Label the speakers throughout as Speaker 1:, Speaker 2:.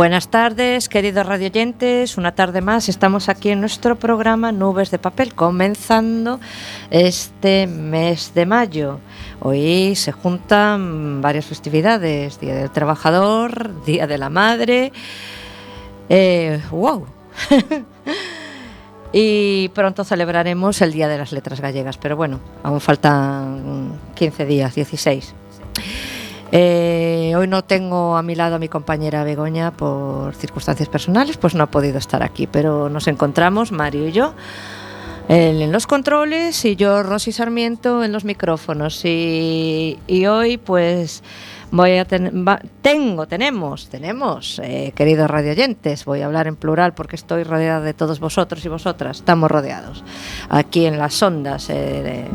Speaker 1: Buenas tardes, queridos radioyentes. Una tarde más estamos aquí en nuestro programa Nubes de Papel, comenzando este mes de mayo. Hoy se juntan varias festividades: Día del Trabajador, Día de la Madre. Eh, ¡Wow! y pronto celebraremos el Día de las Letras Gallegas, pero bueno, aún faltan 15 días, 16. Eh, hoy no tengo a mi lado a mi compañera Begoña por circunstancias personales, pues no ha podido estar aquí, pero nos encontramos, Mario y yo, él en los controles y yo, Rosy Sarmiento, en los micrófonos. Y, hoy, pues, voy a tener, tengo, tenemos, tenemos, eh, queridos radioyentes, voy a hablar en plural porque estoy rodeada de todos vosotros y vosotras, estamos rodeados aquí en las ondas. Eh,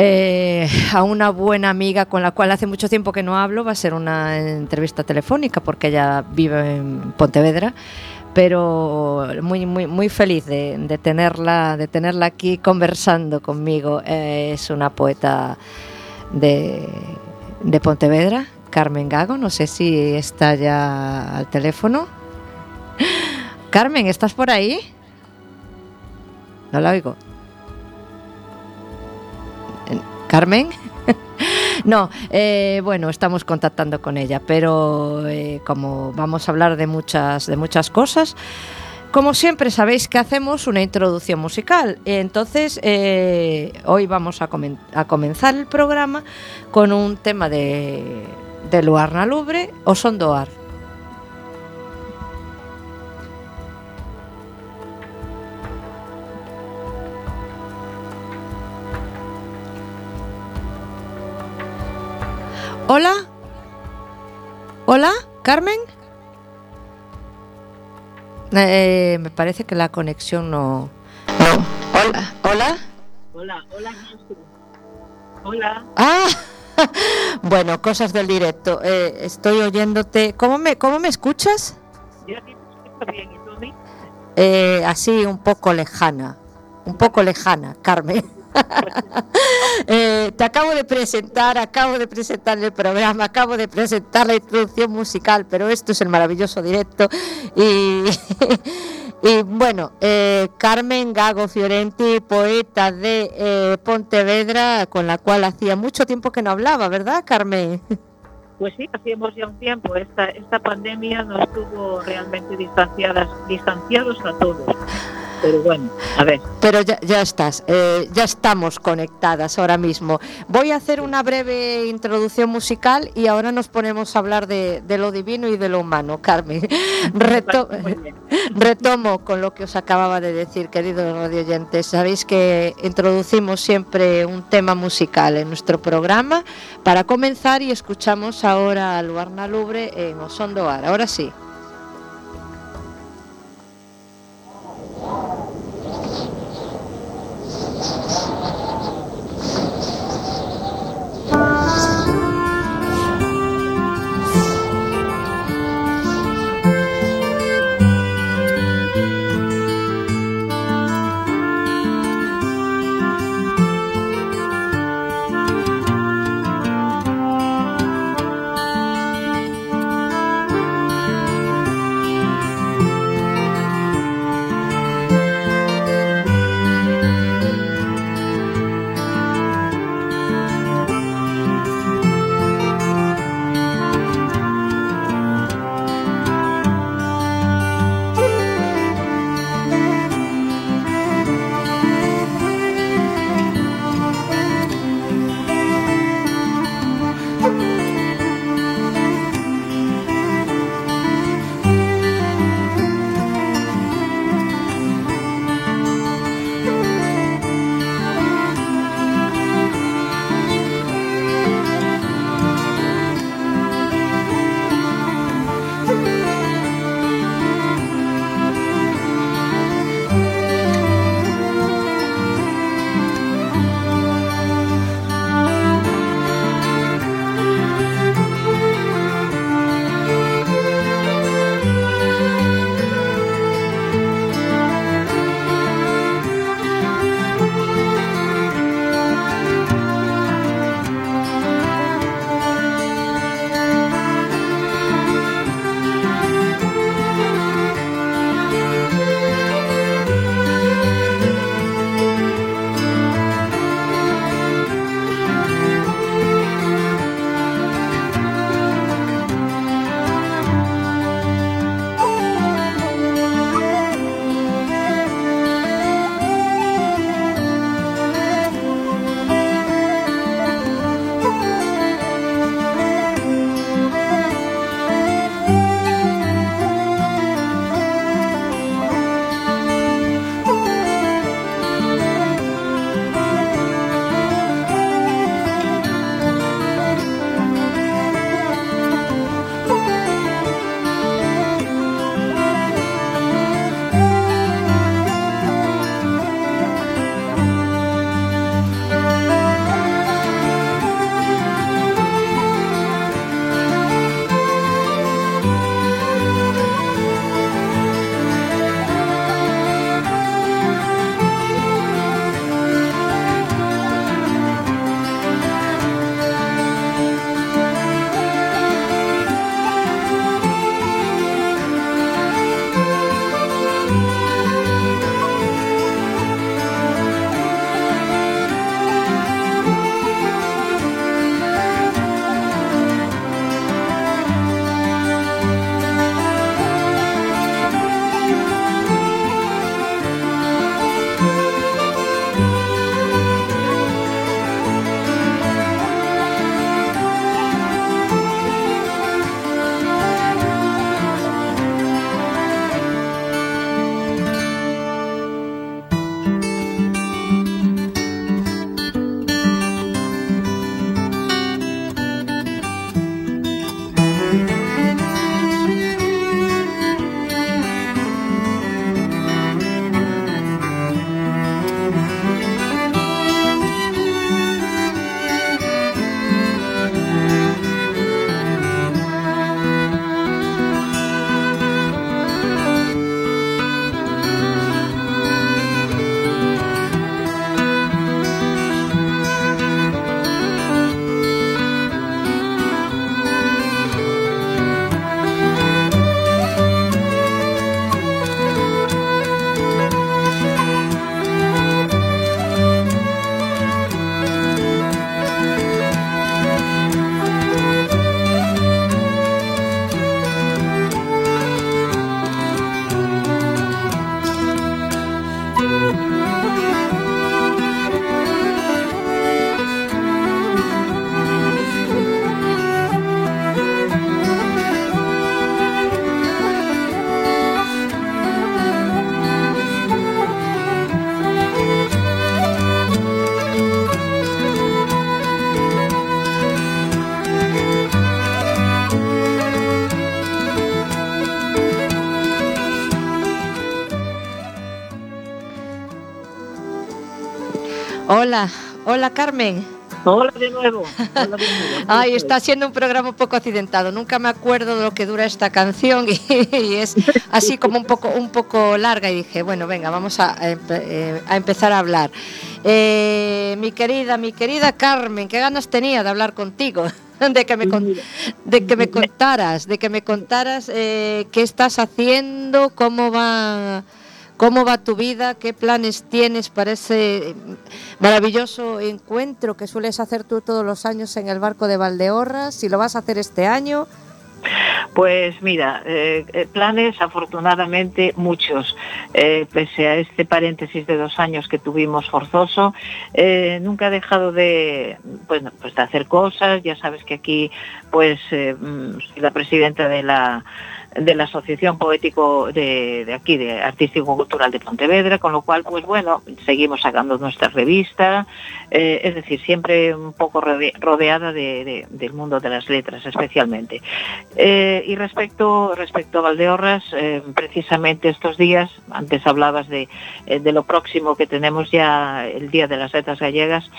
Speaker 1: eh, a una buena amiga con la cual hace mucho tiempo que no hablo. Va a ser una entrevista telefónica porque ella vive en Pontevedra, pero muy, muy, muy feliz de, tenerla, de tenerla aquí conversando conmigo. Eh, es una poeta de, de Pontevedra, Carmen Gago. No sé si está ya al teléfono. Carmen, ¿estás por ahí? No la oigo. Carmen. no, eh, bueno, estamos contactando con ella, pero eh, como vamos a hablar de muchas, de muchas cosas, como siempre sabéis que hacemos una introducción musical. Entonces, eh, hoy vamos a, comenzar el programa con un tema de, de Luarna Lubre o Sondoar. Hola. Hola, Carmen. Eh, me parece que la conexión no. Hola, hola.
Speaker 2: Hola, hola. Hola.
Speaker 1: Ah, bueno, cosas del directo. Eh, estoy oyéndote. ¿Cómo me, cómo me escuchas? Eh, así, un poco lejana. Un poco lejana, Carmen. Eh, te acabo de presentar, acabo de presentar el programa, acabo de presentar la introducción musical, pero esto es el maravilloso directo. Y, bueno, eh, Carmen Gago Fiorenti, poeta de eh, Pontevedra, con la cual hacía mucho tiempo que no hablaba, ¿verdad, Carmen?
Speaker 2: Pues sí, hacíamos ya un tiempo. Esta, esta pandemia nos tuvo realmente distanciadas, distanciados a todos pero bueno, a ver.
Speaker 1: Pero ya, ya estás, eh, ya estamos conectadas ahora mismo. Voy a hacer una breve introducción musical y ahora nos ponemos a hablar de, lo divino y de lo humano, Carmen. retomo con lo que os acababa de decir, queridos radioyentes. Sabéis que introducimos siempre un tema musical en nuestro programa para comenzar y escuchamos ahora a Luarna Lubre en Osondoar. Ahora sí. Thank you. Hola, hola Carmen.
Speaker 2: Hola de nuevo.
Speaker 1: Ay, está siendo un programa un poco accidentado. Nunca me acuerdo de lo que dura esta canción y, es así como un poco, un poco larga. Y dije, bueno, venga, vamos a, eh, empezar a hablar. Eh, mi querida, mi querida Carmen, qué ganas tenía de hablar contigo. De que, me, de que me contaras, de que me contaras eh, qué estás haciendo, cómo va ¿Cómo va tu vida? ¿Qué planes tienes para ese maravilloso encuentro que sueles hacer tú todos los años en el barco de Valdeorras? Si lo vas a hacer este año.
Speaker 2: Pues mira, eh, eh, planes afortunadamente muchos. Eh, pese a este paréntesis de dos años que tuvimos forzoso, nunca he dejado de, bueno, pues de hacer cosas. Ya sabes que aquí, pues, mm, soy la presidenta de la de la Asociación Poético de, aquí, de Artístico Cultural de Pontevedra, con lo cual, pues bueno, seguimos sacando nuestra revista, eh, es decir, siempre un poco rodeada del mundo de las letras, especialmente. Eh, y respecto, respecto a Valdeorras, eh, precisamente estos días, antes hablabas de, de lo próximo que tenemos ya el Día de las Letras Gallegas,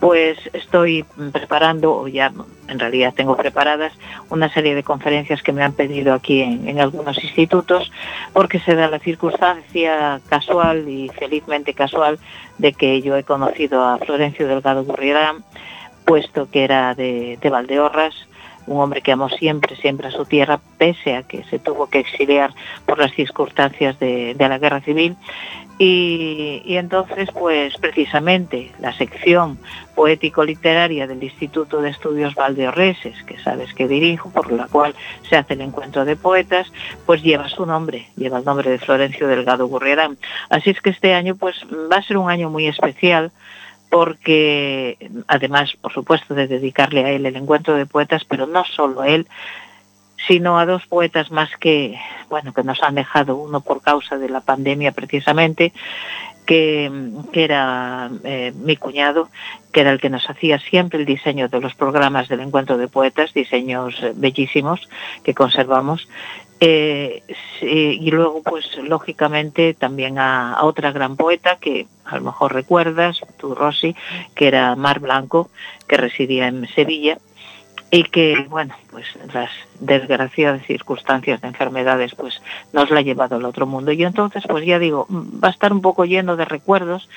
Speaker 2: pues estoy preparando, o ya en realidad tengo preparadas, una serie de conferencias que me han pedido aquí en, en, algunos institutos, porque se da la circunstancia casual y felizmente casual de que yo he conocido a Florencio Delgado Gurriarán, puesto que era de, de Valdeorras, un hombre que amó siempre, siempre a su tierra, pese a que se tuvo que exiliar por las circunstancias de, la guerra civil. Y, y, entonces, pues precisamente la sección poético-literaria del Instituto de Estudios Valdeorreses, que sabes que dirijo, por la cual se hace el encuentro de poetas, pues lleva su nombre, lleva el nombre de Florencio Delgado Gurriarán. Así es que este año pues va a ser un año muy especial, porque además, por supuesto, de dedicarle a él el encuentro de poetas, pero no solo a él, sino a dos poetas más que, bueno, que nos han dejado, uno por causa de la pandemia precisamente, que, era eh, mi cuñado, que era el que nos hacía siempre el diseño de los programas del encuentro de poetas, diseños eh, bellísimos que conservamos, eh, y luego, pues lógicamente, también a, a, otra gran poeta que a lo mejor recuerdas, tú Rosy, que era Mar Blanco, que residía en Sevilla y que, bueno, pues las desgraciadas circunstancias de enfermedades pues nos la ha llevado al otro mundo. Y entonces, pues ya digo, va a estar un poco lleno de recuerdos,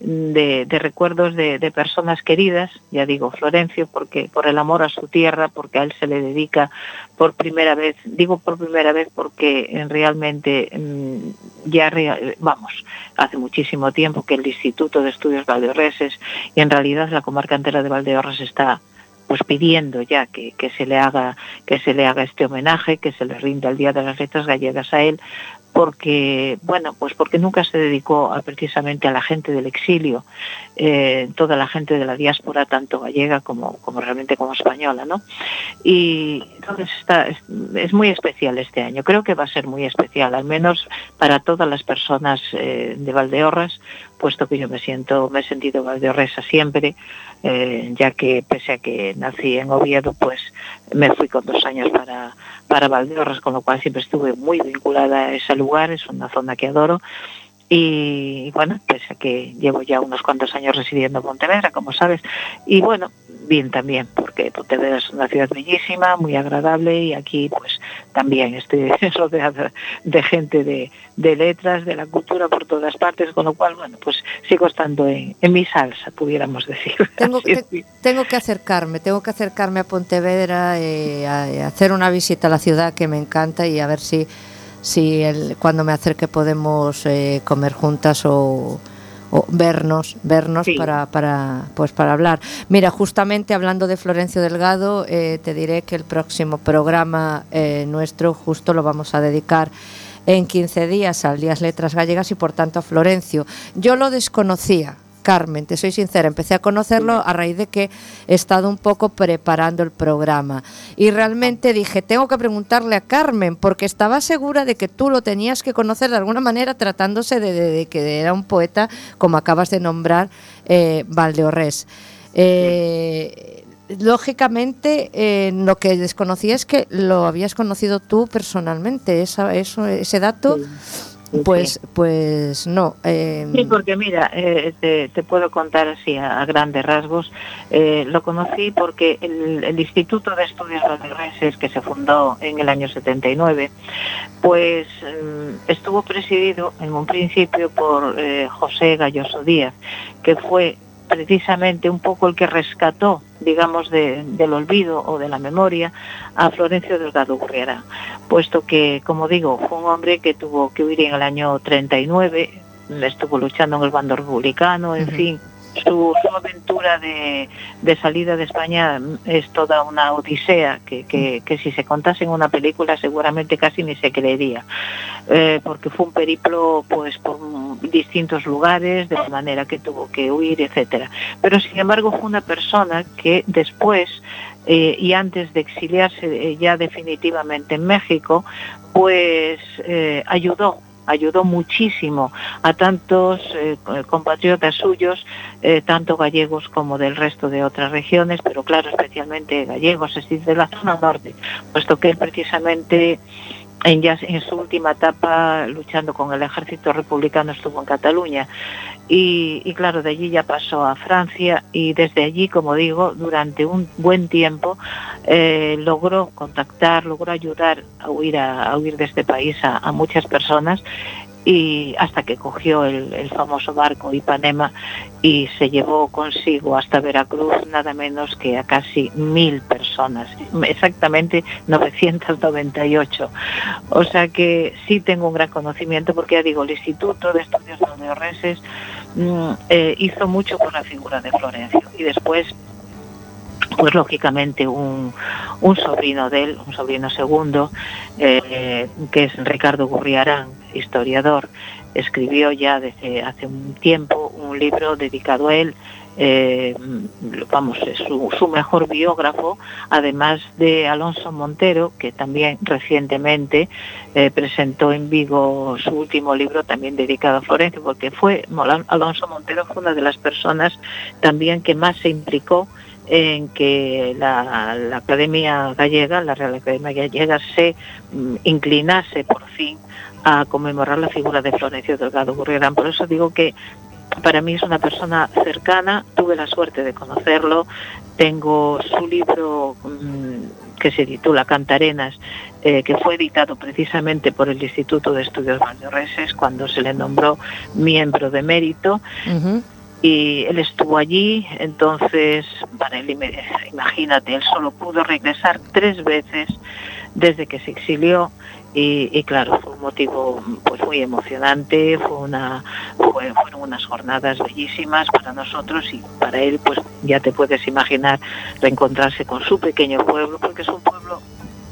Speaker 2: de, de recuerdos de, personas queridas, ya digo, Florencio, porque por el amor a su tierra, porque a él se le dedica por primera vez, digo por primera vez porque realmente ya, vamos, hace muchísimo tiempo que el Instituto de Estudios Valdeorreses y en realidad la comarca entera de Valdeorras está pues pidiendo ya que, que, se le haga que se le haga este homenaje, que se le rinda el Día de las Letras Gallegas a él, porque bueno pues porque nunca se dedicó precisamente a la gente del exilio. Eh, toda la gente de la diáspora tanto gallega como, como realmente como española no y entonces está es, es, muy especial este año. Creo que va a ser muy especial al menos para todas las personas eh, de Valdeorras puesto que yo me siento me he sentido valdeorresa siempre eh, ya que pese a que nací en Oviedo pues me fui con dos años para para Valdeorras con lo cual siempre estuve muy vinculada a ese lugar es una zona que adoro y bueno, pese a que llevo ya unos cuantos años residiendo en Pontevedra, como sabes, y bueno, bien también, porque Pontevedra es una ciudad bellísima, muy agradable y aquí pues también estoy rodeada de gente de, de letras, de la cultura por todas partes, con lo cual, bueno, pues sigo estando en, en mi salsa, pudiéramos decir.
Speaker 1: Tengo, te, tengo que acercarme, tengo que acercarme a Pontevedra, eh, a, a hacer una visita a la ciudad que me encanta y a ver si si el, cuando me acerque podemos eh, comer juntas o, o vernos vernos sí. para, para, pues para hablar. Mira, justamente hablando de Florencio Delgado, eh, te diré que el próximo programa eh, nuestro justo lo vamos a dedicar en 15 días al Días Letras Gallegas y por tanto a Florencio. Yo lo desconocía, Carmen, te soy sincera, empecé a conocerlo a raíz de que he estado un poco preparando el programa y realmente dije, tengo que preguntarle a Carmen porque estaba segura de que tú lo tenías que conocer de alguna manera tratándose de, que era un poeta, como acabas de nombrar, eh, Valdeorres. Eh, lógicamente, eh, lo que desconocía es que lo habías conocido tú personalmente, esa, ese dato. Pues, pues no.
Speaker 2: Eh... Sí, porque mira, eh, te, puedo contar así a, grandes rasgos. Eh, lo conocí porque el, Instituto de Estudios Valdeorreses, que se fundó en el año 79, pues mm, estuvo presidido en un principio por eh, José Galloso Díaz, que fue precisamente un poco el que rescató, digamos, del olvido o de la memoria a Florencio Delgado Gurriarán, puesto que, como digo, fue un hombre que tuvo que huir en el año 39, estuvo luchando en el bando republicano, en fin, su, aventura de, salida de España es toda una odisea que, si se contase en una película seguramente casi ni se creería, eh, porque fue un periplo pues por distintos lugares, de la manera que tuvo que huir, etcétera. Pero sin embargo fue una persona que después eh, y antes de exiliarse eh, ya definitivamente en México, pues ayudó ayudó muchísimo a tantos eh, compatriotas suyos, eh, tanto gallegos como del resto de otras regiones, pero claro, especialmente gallegos, es decir, de la zona norte, puesto que él precisamente en, ya, en su última etapa luchando con el ejército republicano estuvo en Cataluña. Y, claro, de allí ya pasó a Francia y desde allí, como digo, durante un buen tiempo eh, logró contactar, logró ayudar a huir, a, huir de este país a muchas personas y hasta que cogió el, famoso barco Ipanema y se llevó consigo hasta Veracruz nada menos que a casi mil personas, exactamente 998. O sea que sí tengo un gran conocimiento porque ya digo, el Instituto de Estudios de mm, eh, hizo mucho por la figura de Florencio y después pues lógicamente un, sobrino de él, un sobrino segundo, eh, que es Ricardo Gurriarán, historiador, escribió ya desde hace un tiempo un libro dedicado a él, eh, vamos, es su, mejor biógrafo, además de Alonso Montero, que también recientemente eh, presentó en Vigo su último libro también dedicado a Florencia, porque fue Alonso Montero fue una de las personas también que más se implicó en que la, Academia Gallega, la Real Academia Gallega, se mm, inclinase por fin a conmemorar la figura de Florencio Delgado Gurriarán. Por eso digo que para mí es una persona cercana, tuve la suerte de conocerlo, tengo su libro mm, que se titula Cantarenas, eh, que fue editado precisamente por el Instituto de Estudios Valdeorreses cuando se le nombró miembro de mérito y él estuvo allí, entonces, para él, imagínate, él solo pudo regresar tres veces desde que se exilió y, claro, fue un motivo pues muy emocionante, fue una, fueron unas jornadas bellísimas para nosotros y para él, pues ya te puedes imaginar reencontrarse con su pequeño pueblo, porque es un pueblo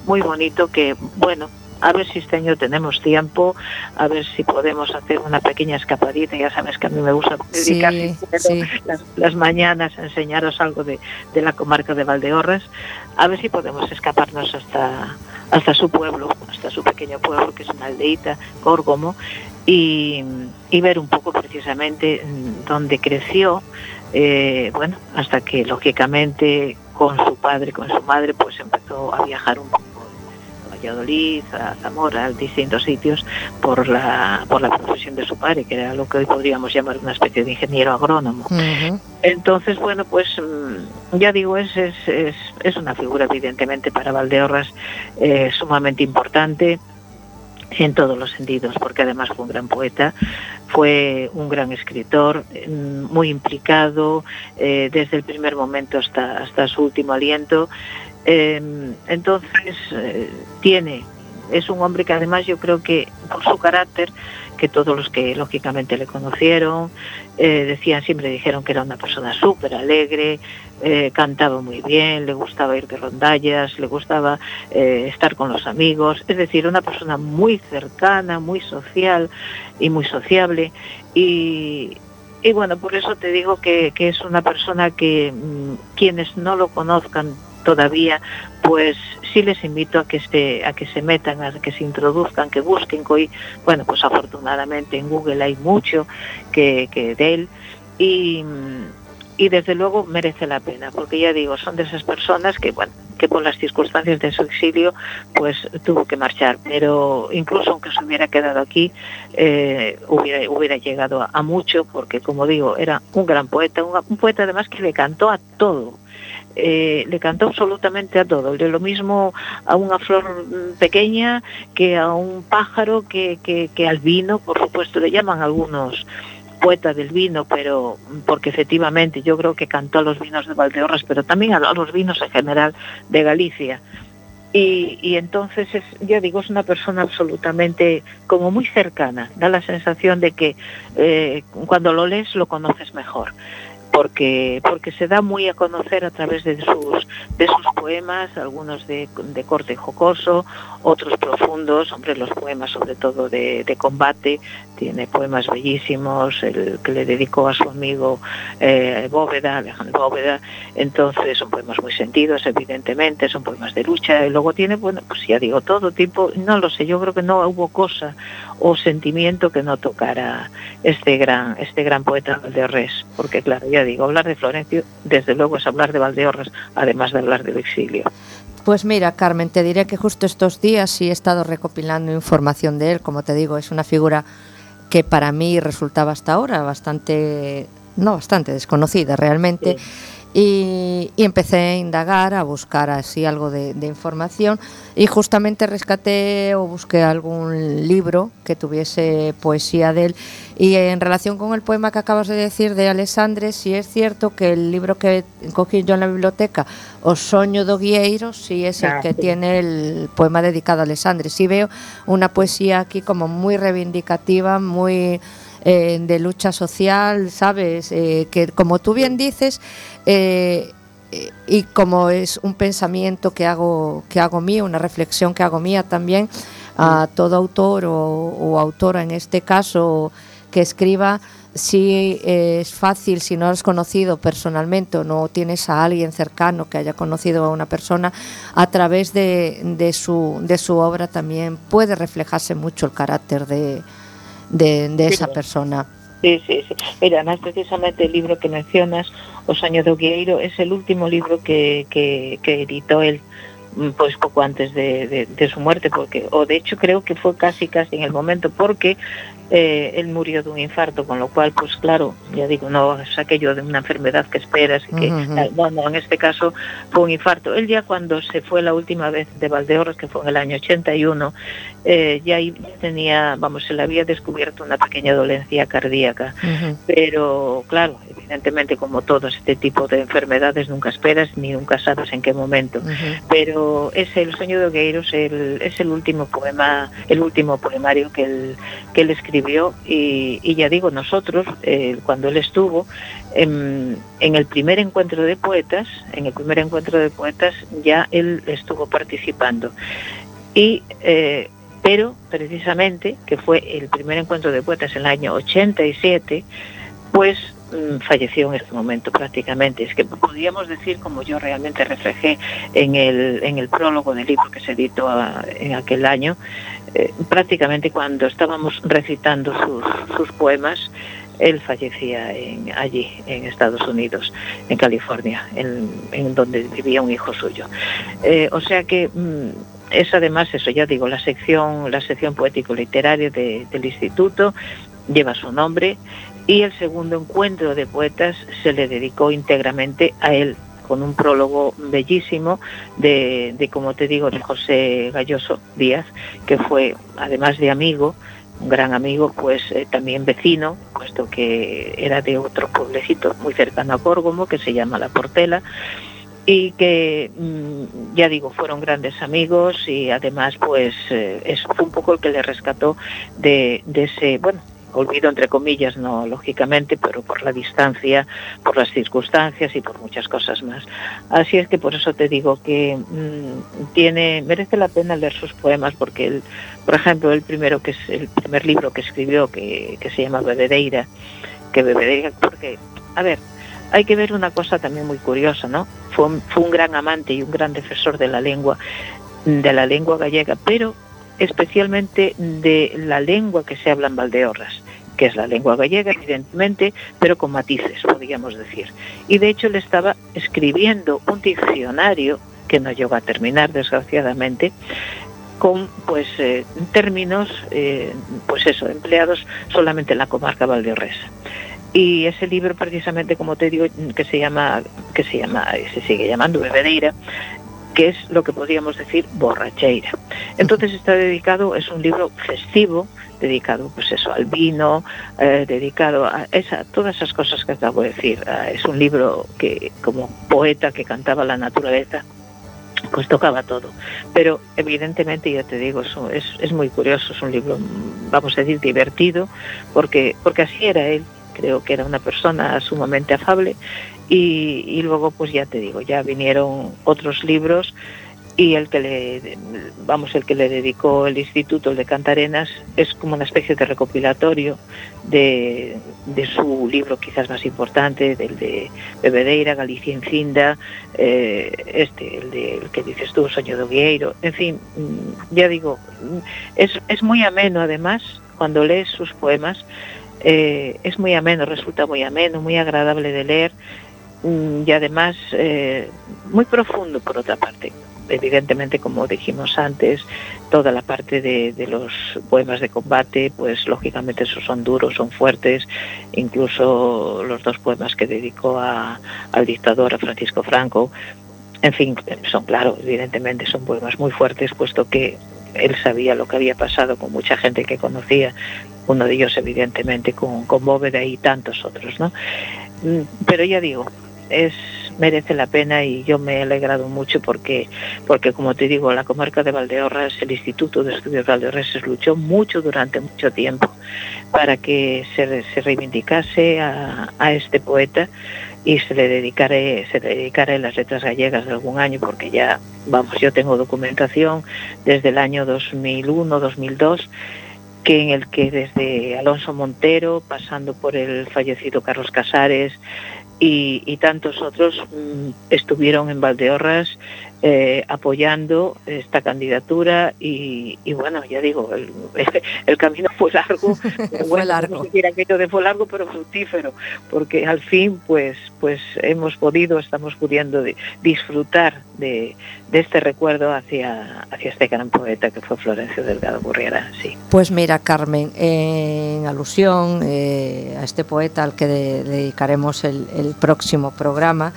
Speaker 2: muy bonito que, bueno, a ver si este año tenemos tiempo, a ver si podemos hacer una pequeña escapadita. Ya sabes que a mí me gusta dedicar Las, mañanas a enseñaros algo de, la comarca de Valdeorras. A ver si podemos escaparnos hasta, hasta su pueblo, hasta su pequeño pueblo, que es una aldeita, Córgomo, y, ver un poco precisamente dónde creció. Eh, bueno, hasta que lógicamente con su padre, con su madre, pues empezó a viajar un poco Valladolid, a Zamora, a distintos sitios, por la, por la profesión de su padre, que era lo que hoy podríamos llamar una especie de ingeniero agrónomo. Entonces, bueno, pues mm, ya digo, es, es, es, una figura evidentemente para Valdeorras eh, sumamente importante en todos los sentidos, porque además fue un gran poeta, fue un gran escritor, mm, muy implicado eh, desde el primer momento hasta, hasta su último aliento. Em, entonces, eh, tiene, es un hombre que además yo creo que por su carácter, que todos los que lógicamente le conocieron, eh, decían, siempre dijeron que era una persona súper alegre, eh, cantaba muy bien, le gustaba ir de rondallas, le gustaba estar con los amigos, es decir, una persona muy cercana, muy social y muy sociable. Y, y bueno, por eso te digo que, que es una persona que mm, quienes no lo conozcan todavía, pues sí les invito a que se, a que se metan, a que se introduzcan, que busquen, hoy, bueno, pues afortunadamente en Google hay mucho que, que de él y, y desde luego merece la pena, porque ya digo, son de esas personas que, bueno, que por las circunstancias de su exilio pues tuvo que marchar. Pero incluso aunque se hubiera quedado aquí, eh, hubiera, hubiera llegado a, mucho, porque como digo, era un gran poeta, un, poeta además que le cantó a todo. Eh, le cantó absolutamente a todo, de lo mismo a una flor pequeña que a un pájaro, que, que, al vino, por supuesto, le llaman algunos poeta del vino, pero porque efectivamente yo creo que cantó a los vinos de Valdeorras, pero también a, los vinos en general de Galicia. Y, entonces, es, ya digo, es una persona absolutamente como muy cercana, da la sensación de que eh, cuando lo lees lo conoces mejor porque porque se da muy a conocer a través de sus de sus poemas, algunos de, de corte jocoso, otros profundos, hombre, los poemas sobre todo de, de combate, tiene poemas bellísimos, el que le dedicó a su amigo eh, Bóveda, Alejandro Bóveda, entonces son poemas muy sentidos, evidentemente, son poemas de lucha, y luego tiene, bueno, pues ya digo, todo tipo, no lo sé, yo creo que no hubo cosa o sentimiento que no tocara este gran, este gran poeta Valdeorres, porque claro, ya digo, hablar de Florencio, desde luego es hablar de Valdeorres, además de hablar del exilio.
Speaker 1: Pues mira, Carmen, te diré que justo estos días sí he estado recopilando información de él, como te digo, es una figura que para mí resultaba hasta ahora bastante, no bastante desconocida realmente. Y, empecé a indagar, a buscar así algo de, información y justamente rescaté o busqué algún libro que tuviese poesía de él y en relación con el poema que acabas de decir de Alessandre, sí es cierto que el libro que cogí yo en la biblioteca, O Soño do Guieiro, sí es el ah, que tiene el poema dedicado a Alessandre. Sí veo una poesía aquí como muy reivindicativa, muy eh, de lucha social, ¿sabes? Eh, que como tú bien dices, eh, y como es un pensamiento que hago, que hago mío, una reflexión que hago mía también, a todo autor o, autora en este caso que escriba, si es fácil, si no has conocido personalmente o no tienes a alguien cercano que haya conocido a una persona, a través de, de, su, de su obra también puede reflejarse mucho el carácter de, de, de esa persona.
Speaker 2: Sí, sí, sí. Mira, además precisamente el libro que mencionas, Os años do Guieiro, es el último libro que, que, que editó él mm, pues poco antes de, de, de, su muerte, porque, o de hecho creo que fue casi casi en el momento, porque eh, él murió de un infarto, con lo cual, pues claro, ya digo, no es aquello de una enfermedad que esperas, y que, uh -huh. no, no, en este caso fue un infarto. Él ya cuando se fue la última vez de Valdeorras, que fue en el año 81, eh, ya tenía, vamos, se le había descubierto una pequeña dolencia cardíaca, uh -huh. pero claro, evidentemente como todo este tipo de enfermedades nunca esperas ni nunca sabes en qué momento, uh -huh. pero es el sueño de Ogueiros, el, es el último poema, el último poemario que él, que él escribió y, ya digo, nosotros, eh, cuando él estuvo, en, el primer encuentro de poetas, en el primer encuentro de poetas ya él estuvo participando. Y, eh, pero precisamente, que fue el primer encuentro de poetas en el año 87, pues mm, falleció en este momento prácticamente. Es que podríamos decir, como yo realmente reflejé en el, en el prólogo del libro que se editó a, en aquel año, eh, prácticamente cuando estábamos recitando sus, sus poemas, él fallecía en, allí, en Estados Unidos, en California, en, donde vivía un hijo suyo. Eh, o sea que mmm, es además eso, ya digo, la sección, la sección poético-literaria de, del instituto lleva su nombre y el segundo encuentro de poetas se le dedicó íntegramente a él con un prólogo bellísimo de, de, como te digo, de José Galloso Díaz, que fue, además de amigo, un gran amigo, pues eh, también vecino, puesto que era de otro pueblecito muy cercano a Córgomo, que se llama La Portela, y que, mmm, ya digo, fueron grandes amigos y además, pues, eh, es, fue un poco el que le rescató de, de ese, bueno, olvido entre comillas, no lógicamente, pero por la distancia, por las circunstancias y por muchas cosas más. Así es que por eso te digo que mmm, tiene merece la pena leer sus poemas porque él, por ejemplo, el primero que es el primer libro que escribió que, que se llama Bebedeira, que Bebedeira porque a ver, hay que ver una cosa también muy curiosa, ¿no? Fue fue un gran amante y un gran defensor de la lengua de la lengua gallega, pero especialmente de la lengua que se habla en Valdeorras que es la lengua gallega, evidentemente, pero con matices, podríamos decir. Y de hecho le estaba escribiendo un diccionario que no llegó a terminar desgraciadamente, con pues eh, términos eh, pues eso empleados solamente en la comarca Valdeorresa y ese libro precisamente como te digo que se llama que se llama se sigue llamando Bebedeira que es lo que podríamos decir borracheira. Entonces está dedicado es un libro festivo dedicado pues eso al vino eh, dedicado a todas esas cosas que acabo de decir. Uh, es un libro que como poeta que cantaba la naturaleza pues tocaba todo. Pero evidentemente, ya te digo, es, es muy curioso, es un libro, vamos a decir, divertido, porque, porque así era él, creo que era una persona sumamente afable y, y luego pues ya te digo, ya vinieron otros libros y el que le vamos el que le dedicó el instituto el de Cantarenas es como una especie de recopilatorio de, de su libro quizás más importante del de Bebedeira Galicia Incinda eh, este el de el que dices tú Soño de Ovieiro en fin mm, ya digo mm, es, es muy ameno además cuando lees sus poemas eh, es muy ameno resulta muy ameno muy agradable de leer y además eh, muy profundo por otra parte. Evidentemente, como dijimos antes, toda la parte de, los poemas de combate, pues lógicamente esos son duros, son fuertes, incluso los dos poemas que dedicó a, al dictador, a Francisco Franco, en fin, son claro, evidentemente son poemas muy fuertes, puesto que él sabía lo que había pasado con mucha gente que conocía, uno de ellos evidentemente con, con Bóveda y tantos otros, ¿no? Pero ya digo, es merece la pena y yo me he alegrado mucho porque, porque como te digo, la comarca de Valdeorras, el Instituto de Estudios Valdeorras luchó mucho durante mucho tiempo para que se, se reivindicase a, a este poeta y se le dedicaré se le dedicaré las letras gallegas de algún año porque ya vamos yo tengo documentación desde el año 2001 2002 que en el que desde Alonso Montero pasando por el fallecido Carlos Casares y, y tantos otros mmm, estuvieron en Valdeorras eh, apoyando esta candidatura y, y, bueno, ya digo, el, el camino fue largo,
Speaker 1: fue
Speaker 2: bueno,
Speaker 1: largo.
Speaker 2: no sé si aquello de fue largo, pero fructífero, porque al fin pues, pues hemos podido, estamos pudiendo de, disfrutar de, de, este recuerdo hacia, hacia este gran poeta que fue Florencio Delgado Burriera. Sí.
Speaker 1: Pues mira, Carmen, en alusión eh, a este poeta al que de, dedicaremos el, el próximo programa,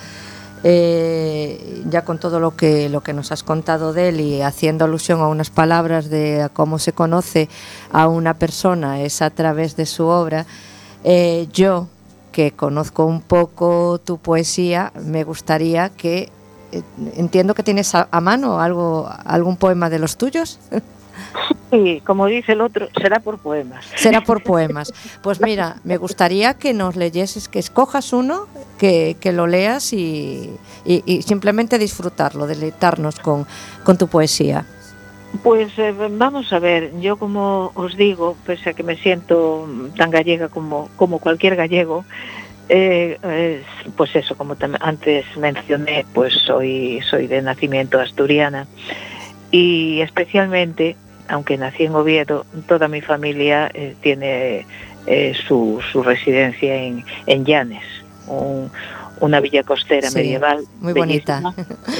Speaker 1: eh, ya con todo lo que, lo que nos has contado de él y haciendo alusión a unas palabras de cómo se conoce a una persona es a través de su obra, eh, yo que conozco un poco tu poesía, me gustaría que, eh, entiendo que tienes a, a mano algo, algún poema de los tuyos.
Speaker 2: Sí, como dice el otro, será por poemas.
Speaker 1: Será por poemas. Pues mira, me gustaría que nos leyeses, que escojas uno, que, que lo leas y, y, y, simplemente disfrutarlo, deleitarnos con, con tu poesía.
Speaker 2: Pues eh, vamos a ver, yo como os digo, pese a que me siento tan gallega como, como cualquier gallego, eh, eh, pues eso, como antes mencioné, pues soy, soy de nacimiento asturiana y especialmente aunque nací en Oviedo, toda mi familia eh, tiene eh, su, su, residencia en, en Llanes, un, una villa costera
Speaker 1: sí,
Speaker 2: medieval.
Speaker 1: Muy bonita.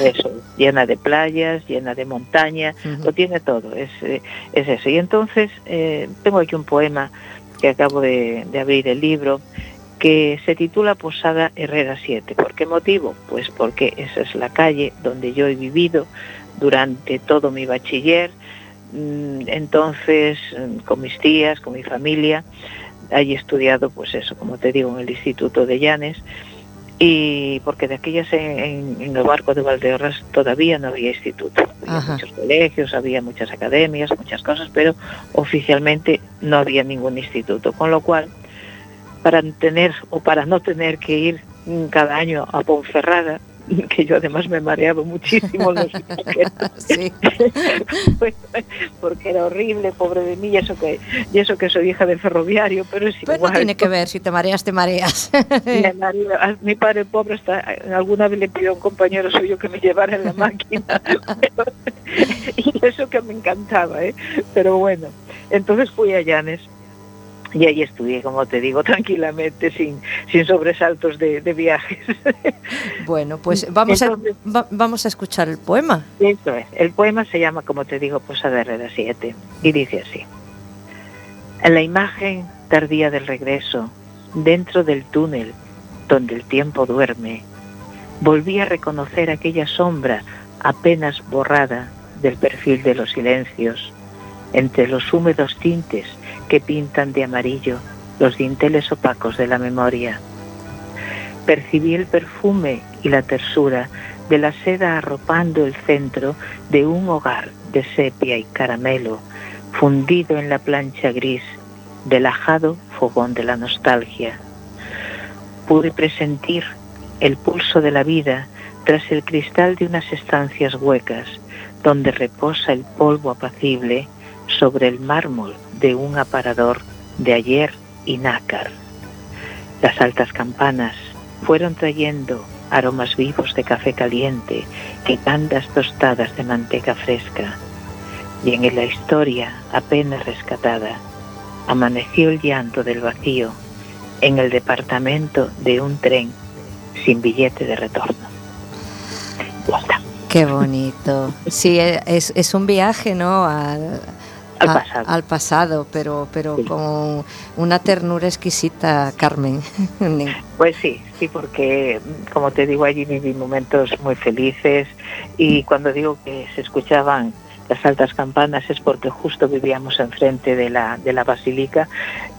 Speaker 2: Eso, llena de playas, llena de montaña, uh -huh. lo tiene todo, es, eh, es eso. Y entonces eh, tengo aquí un poema que acabo de, de abrir el libro, que se titula Posada Herrera 7. ¿Por qué motivo? Pues porque esa es la calle donde yo he vivido durante todo mi bachiller, entonces mm, con mis tías, con mi familia, allí he estudiado, pues eso, como te digo, en el Instituto de Llanes, y porque de aquellas en, en, el barco de Valdeorras todavía no había instituto, había Ajá. muchos colegios, había muchas academias, muchas cosas, pero oficialmente no había ningún instituto, con lo cual, para tener o para no tener que ir mm, cada año a Ponferrada, que yo además me mareaba muchísimo los sí. porque era horrible, pobre de mí, y eso que, y eso que soy hija de ferroviario, pero es
Speaker 1: pero
Speaker 2: igual.
Speaker 1: no tiene que ver, si te mareas, te mareas.
Speaker 2: Mi padre pobre está, alguna vez le pidió a un compañero suyo que me llevara en la máquina, pero, y eso que me encantaba, ¿eh? pero bueno, entonces fui a Llanes y ahí estudié, como te digo, tranquilamente, sin, sin sobresaltos de, viajes.
Speaker 1: Bueno, pues vamos, a, vamos a escuchar el poema.
Speaker 2: Esto es. El poema se llama, como te digo, Posada de Herrera 7 y dice así. En la imagen tardía del regreso, dentro del túnel donde el tiempo duerme, volví a reconocer aquella sombra apenas borrada del perfil de los silencios, entre los húmedos tintes que pintan de amarillo los dinteles opacos de la memoria. Percibí el perfume y la tersura de la seda arropando el centro de un hogar de sepia y caramelo, fundido en la plancha gris del ajado fogón de la nostalgia. Pude presentir el pulso de la vida tras el cristal de unas estancias huecas, donde reposa el polvo apacible sobre el mármol de un aparador de ayer y nácar. Las altas campanas fueron trayendo aromas vivos de café caliente y tandas tostadas de manteca fresca. Y en la historia apenas rescatada, amaneció el llanto del vacío en el departamento de un tren sin billete de retorno.
Speaker 1: Qué bonito. Sí, es, es un viaje, ¿no?
Speaker 2: Al pasado.
Speaker 1: al pasado, pero, pero con una ternura exquisita, Carmen.
Speaker 2: pues sí, sí, porque como te digo, allí viví momentos muy felices y cuando digo que se escuchaban las altas campanas es porque justo vivíamos enfrente de la, de la basílica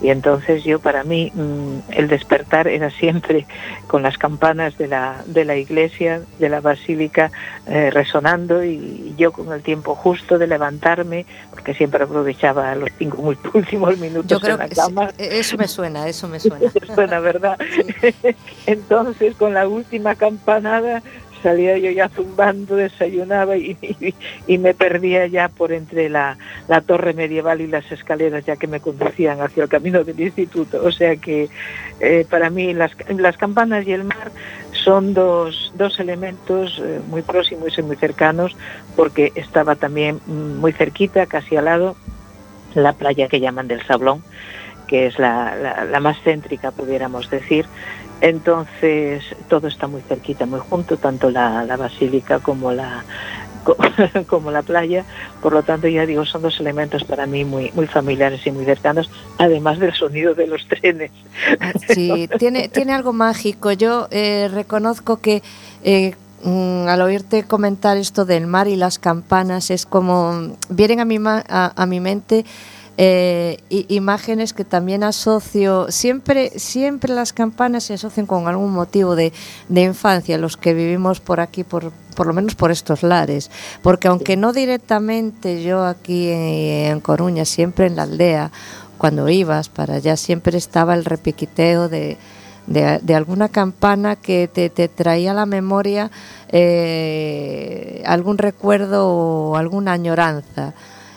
Speaker 2: y entonces yo para mí mm, el despertar era siempre con las campanas de la, de la iglesia, de la basílica eh, resonando y yo con el tiempo justo de levantarme porque siempre aprovechaba los cinco últimos minutos en la cama.
Speaker 1: E-, eso me suena, eso me suena.
Speaker 2: suena, ¿verdad? entonces con la última campanada salía yo ya zumbando, desayunaba y, y, me perdía ya por entre la, la, torre medieval y las escaleras ya que me conducían hacia el camino del instituto. O sea que eh, para mí las, las campanas y el mar son dos, dos elementos eh, muy próximos y muy cercanos porque estaba también muy cerquita, casi al lado, la playa que llaman del Sablón, que es la, la, la más céntrica, pudiéramos decir, entonces todo está muy cerquita, muy junto, tanto la, basílica como la como la playa, por lo tanto ya digo, son dos elementos para mí muy, muy familiares y muy cercanos, además del sonido de los trenes.
Speaker 1: Ah, sí, tiene, tiene algo mágico. Yo eh, reconozco que eh, mm, al oírte comentar esto del mar y las campanas, es como vienen a mi, a mi mente eh, imágenes que también asocio, siempre, siempre las campanas se asocian con algún motivo de, infancia, los que vivimos por aquí, por, lo menos por estos lares, porque aunque no directamente yo aquí en, Coruña, siempre en la aldea, cuando ibas para allá, siempre estaba el repiquiteo de, de, alguna campana que te, traía a la memoria eh, algún recuerdo o alguna añoranza.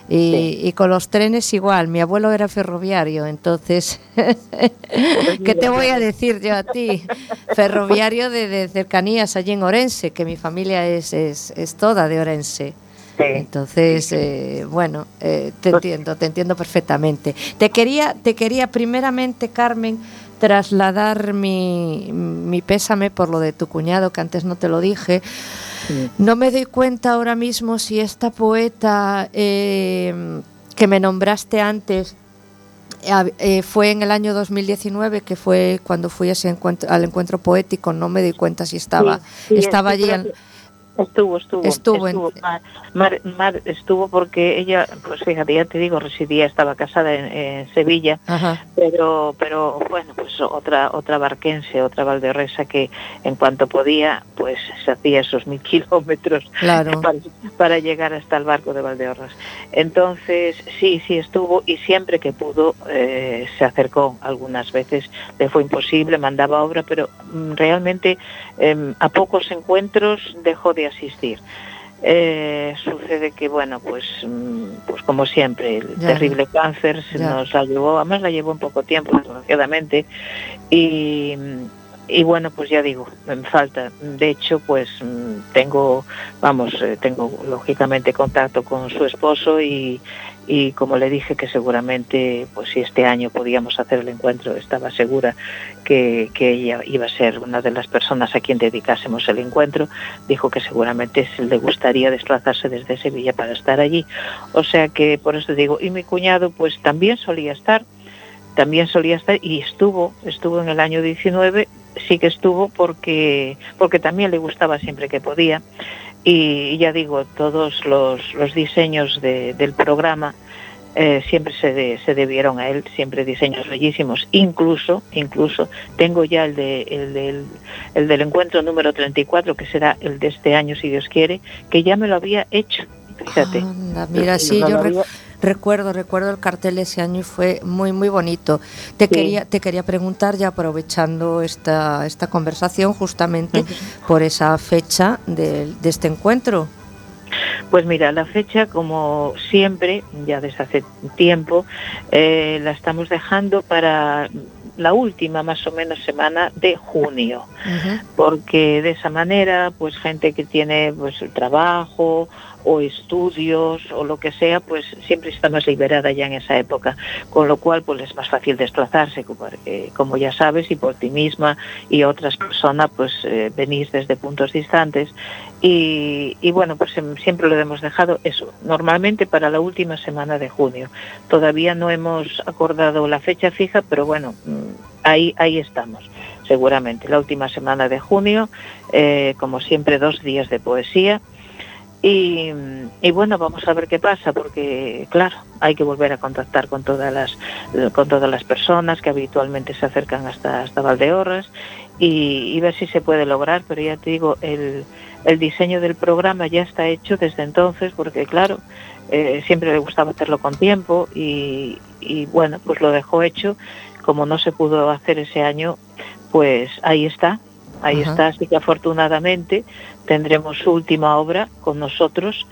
Speaker 1: Y, con los trenes igual, mi abuelo era ferroviario, entonces, ¿qué te voy a decir yo a ti? Ferroviario de, cercanías allí en Orense, que mi familia es, es, toda de Orense. Entonces, eh, bueno, eh, te pues entiendo, te entiendo perfectamente. Te quería, te quería primeramente, Carmen, trasladar mi, mi pésame por lo de tu cuñado, que antes no te lo dije. No me doy cuenta ahora mismo si esta poeta eh, que me nombraste antes eh, fue en el año 2019, que fue cuando fui al encuentro poético, no me doy cuenta si estaba, estaba allí.
Speaker 2: Estuvo, estuvo. Estuvo, estuvo, porque ella, pues fíjate, ya te digo, residía, estaba casada en, Sevilla, pero pero bueno, pues otra otra barquense, otra valderresa que en cuanto podía, pues se hacía esos mil kilómetros para, llegar hasta el barco de Valdeorras. Entonces, sí, sí estuvo y siempre que pudo eh, se acercó algunas veces, le fue imposible, mandaba obra, pero mm, realmente em, a pocos encuentros dejó de asistir. Eh, sucede que, bueno, pues, mm, pues como siempre, el terrible cáncer se nos la llevó, además la llevó un poco tiempo, desgraciadamente, y, y bueno, pues ya digo, me falta. De hecho, pues mm, tengo, vamos, eh, tengo lógicamente contacto con su esposo y, y como le dije que seguramente, pues si este año podíamos hacer el encuentro, estaba segura que, que, ella iba a ser una de las personas a quien dedicásemos el encuentro, dijo que seguramente le gustaría desplazarse desde Sevilla para estar allí. O sea que por eso digo, y mi cuñado pues también solía estar, también solía estar y estuvo, estuvo en el año 19 sí que estuvo porque, porque también le gustaba siempre que podía. Y ya digo, todos los, los diseños de, del programa eh, siempre se, de, se debieron a él, siempre diseños bellísimos. Incluso, incluso tengo ya el, de, el, del, el del encuentro número 34, que será el de este año, si Dios quiere, que ya me lo había hecho. Fíjate.
Speaker 1: Anda, mira, sí, yo había... Recuerdo, recuerdo el cartel ese año y fue muy, muy bonito. Te, sí. quería, te quería preguntar, ya aprovechando esta, esta conversación, justamente uh -huh. por esa fecha de, de este encuentro.
Speaker 2: Pues mira, la fecha, como siempre, ya desde hace tiempo, eh, la estamos dejando para la última más o menos semana de junio, uh -huh. porque de esa manera, pues gente que tiene pues el trabajo o estudios o lo que sea, pues siempre está más liberada ya en esa época, con lo cual pues es más fácil desplazarse, porque, como ya sabes, y por ti misma y otras personas, pues eh, venís desde puntos distantes y, bueno, pues siempre lo hemos dejado eso, normalmente para la última semana de junio. Todavía no hemos acordado la fecha fija, pero bueno, mm, ahí, ahí estamos seguramente, la última semana de junio, eh, como siempre, dos días de poesía y, y, bueno, vamos a ver qué pasa, porque claro, hay que volver a contactar con todas las, con todas las personas que habitualmente se acercan hasta, hasta Valdeorras y, y ver si se puede lograr, pero ya te digo, el, el diseño del programa ya está hecho desde entonces, porque claro, eh, siempre le gustaba hacerlo con tiempo y, y bueno, pues lo dejó hecho. Como no se pudo hacer ese año, pues ahí está, ahí Ajá. está, así que afortunadamente tendremos su última obra con nosotros,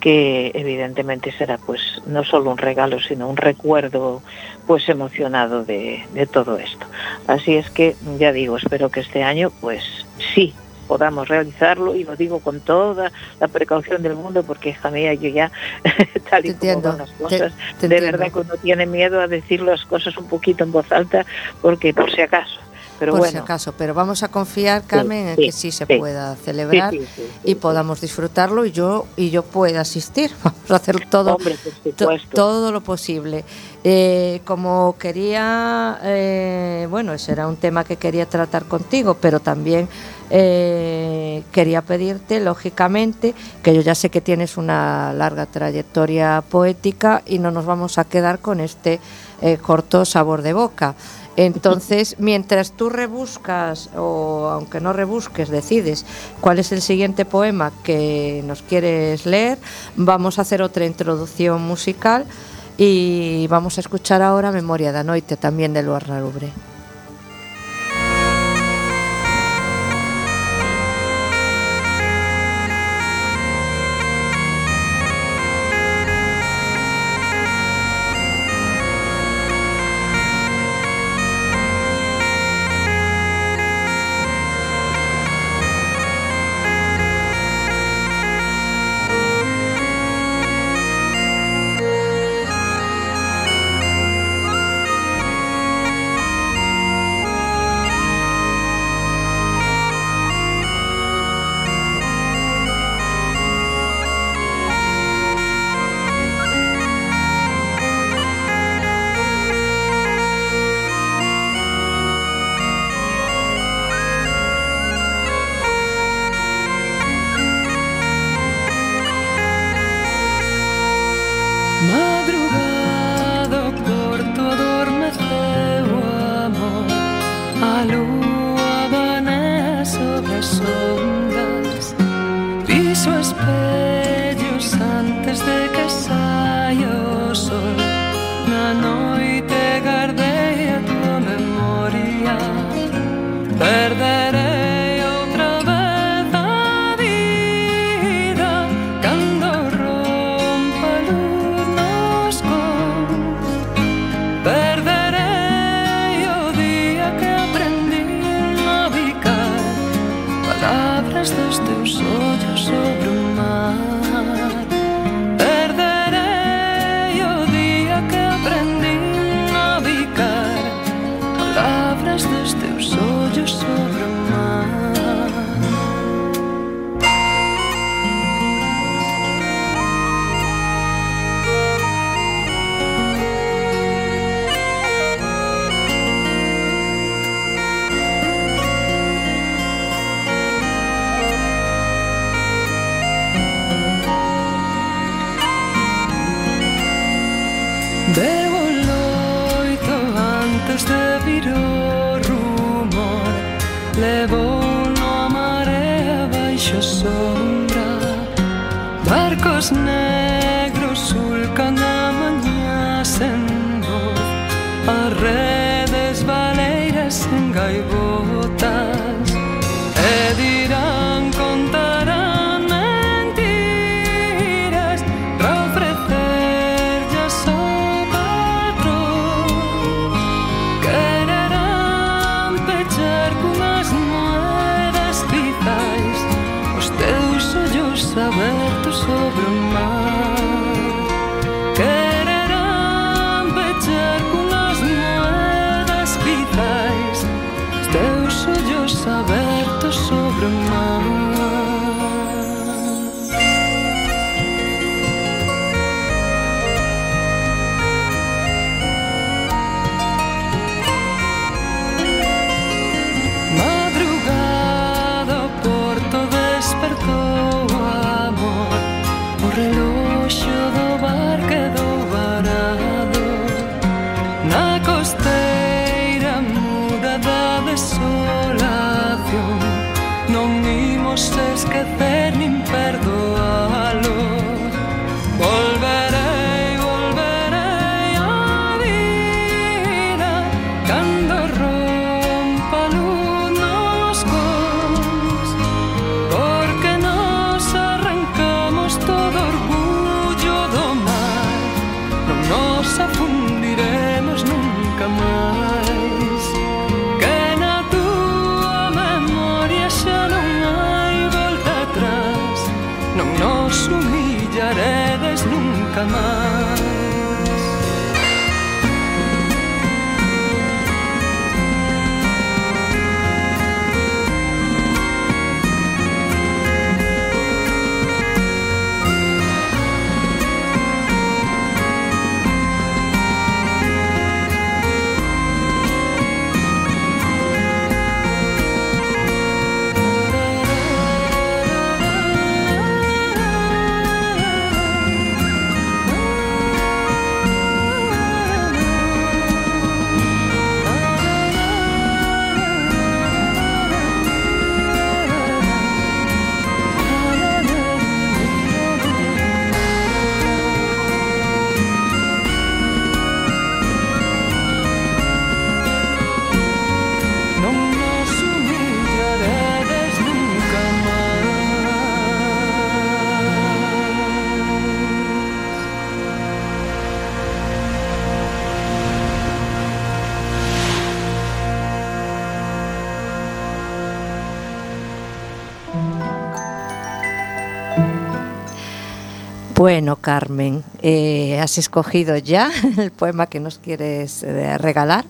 Speaker 2: que evidentemente será pues no solo un regalo, sino un recuerdo pues emocionado de, de todo esto. Así es que ya digo, espero que este año pues sí podamos realizarlo y lo digo con toda la precaución del mundo porque hija mía yo ya tal y te como las cosas te, te de verdad que uno tiene miedo a decir las cosas un poquito en voz alta porque por si acaso pero
Speaker 1: por
Speaker 2: bueno.
Speaker 1: si acaso, pero vamos a confiar, Carmen, sí, en que sí se sí, pueda celebrar y podamos disfrutarlo y yo y yo pueda asistir. Vamos a hacer todo,
Speaker 2: Hombre,
Speaker 1: to, todo lo posible. Eh, como quería, eh, bueno, ese era un tema que quería tratar contigo, pero también eh, quería pedirte, lógicamente, que yo ya sé que tienes una larga trayectoria poética y no nos vamos a quedar con este corto sabor de boca. Entonces, mientras tú rebuscas, o aunque no rebusques, decides cuál es el siguiente poema que nos quieres leer, vamos a hacer otra introducción musical y vamos a escuchar ahora Memoria da Noite, también de Luar primeiro rumor levou unha marea baixo sombra barcos negros Bueno, Carmen, eh, ¿has escogido ya el poema que nos quieres eh, regalar?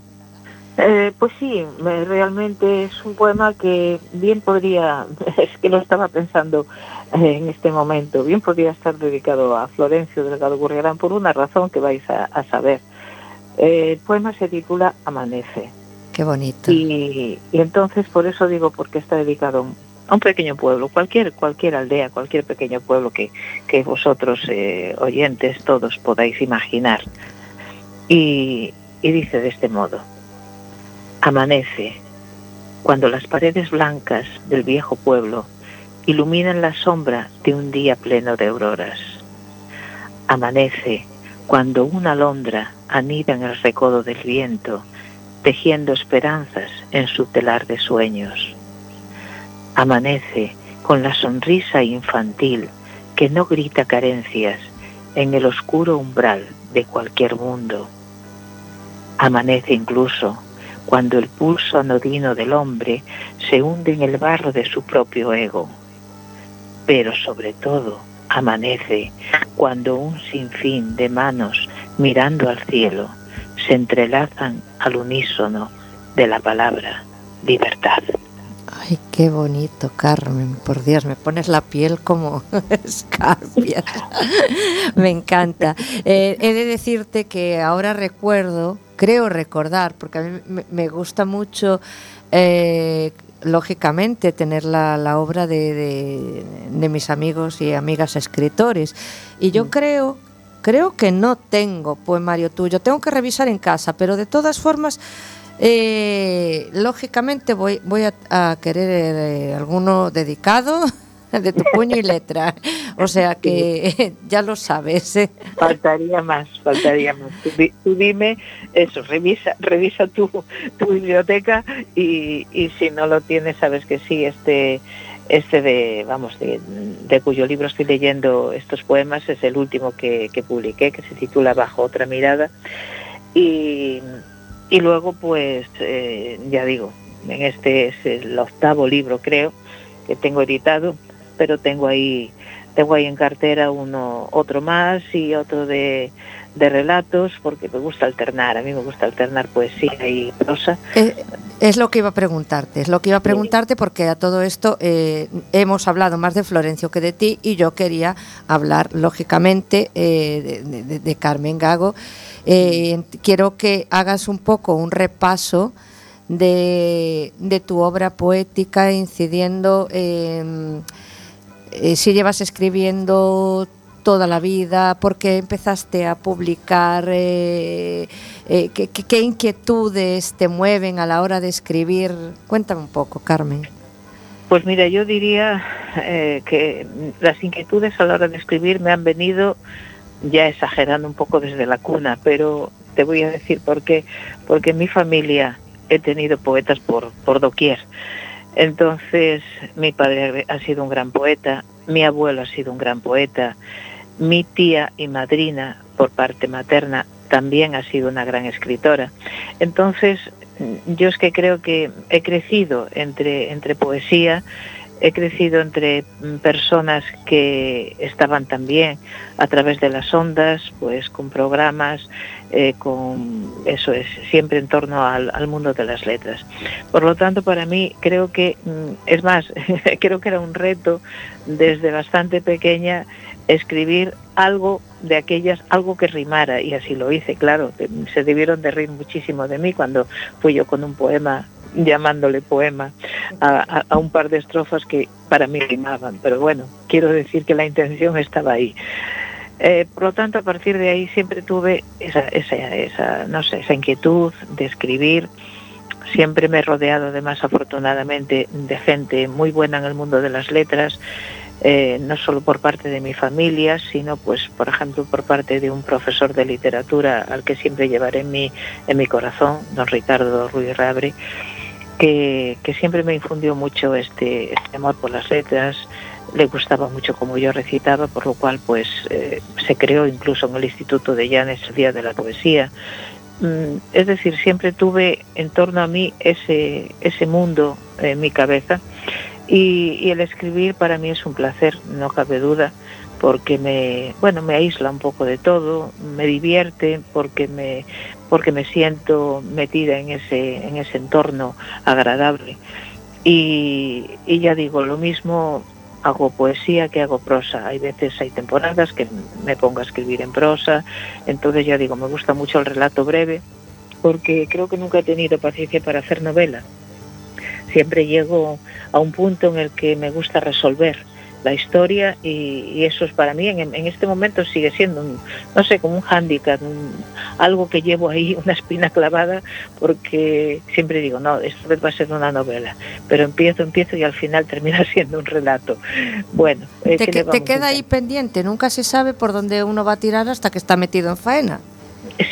Speaker 2: Eh, pues sí, realmente es un poema que bien podría, es que lo estaba pensando en este momento, bien podría estar dedicado a Florencio Delgado Gurriarán por una razón que vais a, saber. el poema se titula Amanece.
Speaker 1: Qué bonito.
Speaker 2: Y, y, entonces por eso digo porque está dedicado a un pequeño pueblo, cualquier, cualquier aldea, cualquier pequeño pueblo que, que vosotros, eh, oyentes, todos podáis imaginar. Y, y dice de este modo, amanece cuando las paredes blancas del viejo pueblo iluminan la sombra de un día pleno de auroras. Amanece cuando una alondra anida en el recodo del viento, tejiendo esperanzas en su telar de sueños Amanece con la sonrisa infantil que no grita carencias en el oscuro umbral de cualquier mundo. Amanece incluso cuando el pulso anodino del hombre se hunde en el barro de su propio ego. Pero sobre todo amanece cuando un sinfín de manos mirando al cielo se entrelazan al unísono de la palabra libertad.
Speaker 1: Ay, qué bonito, Carmen. Por Dios, me pones la piel como escarpia. me encanta. Eh, he de decirte que ahora recuerdo, creo recordar, porque a mí me, gusta mucho, eh, lógicamente, tener la, obra de, de, mis amigos y amigas escritores. Y yo mm. creo creo que no tengo poemario tuyo. Tengo que revisar en casa, pero de todas formas eh, lógicamente voy, voy a, querer eh, alguno dedicado de tu puño y letra. O sea que ya lo sabes. ¿eh?
Speaker 2: Faltaría más, faltaría más. Tú, dime eso, revisa, revisa tu, tu biblioteca y, y, si no lo tienes, sabes que sí, este, este de, vamos, de, de, cuyo libro estoy leyendo estos poemas es el último que, que publiqué, que se titula Bajo otra mirada. Y, y luego, pues, eh, ya digo, en este es el octavo libro, creo, que tengo editado, pero tengo ahí, tengo ahí en cartera uno, otro más y otro de, de relatos, porque me gusta alternar, a mí me gusta alternar poesía y prosa.
Speaker 1: Eh, es lo que iba a preguntarte, es lo que iba a preguntarte porque a todo esto eh, hemos hablado más de Florencio que de ti y yo quería hablar, lógicamente, de, de Carmen Gago. Eh, quiero que hagas un poco un repaso de, tu obra poética, incidiendo en eh, si llevas escribiendo toda la vida, por qué empezaste a publicar, eh, qué, inquietudes te mueven a la hora de escribir. Cuéntame un poco, Carmen.
Speaker 2: Pues mira, yo diría que las inquietudes a la hora de escribir me han venido ya exagerando un poco desde la cuna, pero te voy a decir por qué. Porque en mi familia he tenido poetas por, por doquier. Entonces, mi padre ha sido un gran poeta, mi abuelo ha sido un gran poeta, mi tía y madrina, por parte materna, también ha sido una gran escritora. Entonces, yo es que creo que he crecido entre, entre poesía he crecido entre mm, personas que estaban también a través de las ondas, pues con programas, eh, con eso es, siempre en torno al, mundo de las letras. Por lo tanto, para mí creo que, mm, es más, creo que era un reto desde bastante pequeña escribir algo de aquellas, algo que rimara, y así lo hice, claro, se debieron de reír muchísimo de mí cuando fui yo con un poema llamándole poema a, un par de estrofas que para mí rimaban, pero bueno, quiero decir que la intención estaba ahí. Eh, por lo tanto, a partir de ahí siempre tuve esa, esa, esa, no sé, esa inquietud de escribir. Siempre me he rodeado, además, afortunadamente, de gente muy buena en el mundo de las letras, eh, no solo por parte de mi familia, sino, pues, por ejemplo, por parte de un profesor de literatura al que siempre llevaré en mi, en mi corazón, don Ricardo Ruiz Rabre, que, siempre me infundió mucho este, este, amor por las letras, le gustaba mucho como yo recitaba, por lo cual pues eh, se creó incluso en el Instituto de Llanes el Día de la Poesía. Mm, es decir, siempre tuve en torno a mí ese, ese mundo en mi cabeza y, y el escribir para mí es un placer, no cabe duda porque me bueno me aísla un poco de todo me divierte porque me porque me siento metida en ese, en ese entorno agradable. Y, ya digo, lo mismo hago poesía que hago prosa. Hay veces, hay temporadas que me pongo a escribir en prosa, entonces ya digo, me gusta mucho el relato breve, porque creo que nunca he tenido paciencia para hacer novela. Siempre llego a un punto en el que me gusta resolver la historia y, eso es para mí en, este momento sigue siendo, no sé, como un hándicap, algo que llevo ahí, una espina clavada, porque siempre digo, no, esto va a ser una novela, pero empiezo, empiezo y al final termina siendo un relato. Bueno,
Speaker 1: eh, te, te queda ahí pendiente, nunca se sabe por dónde uno va a tirar hasta que está metido en faena.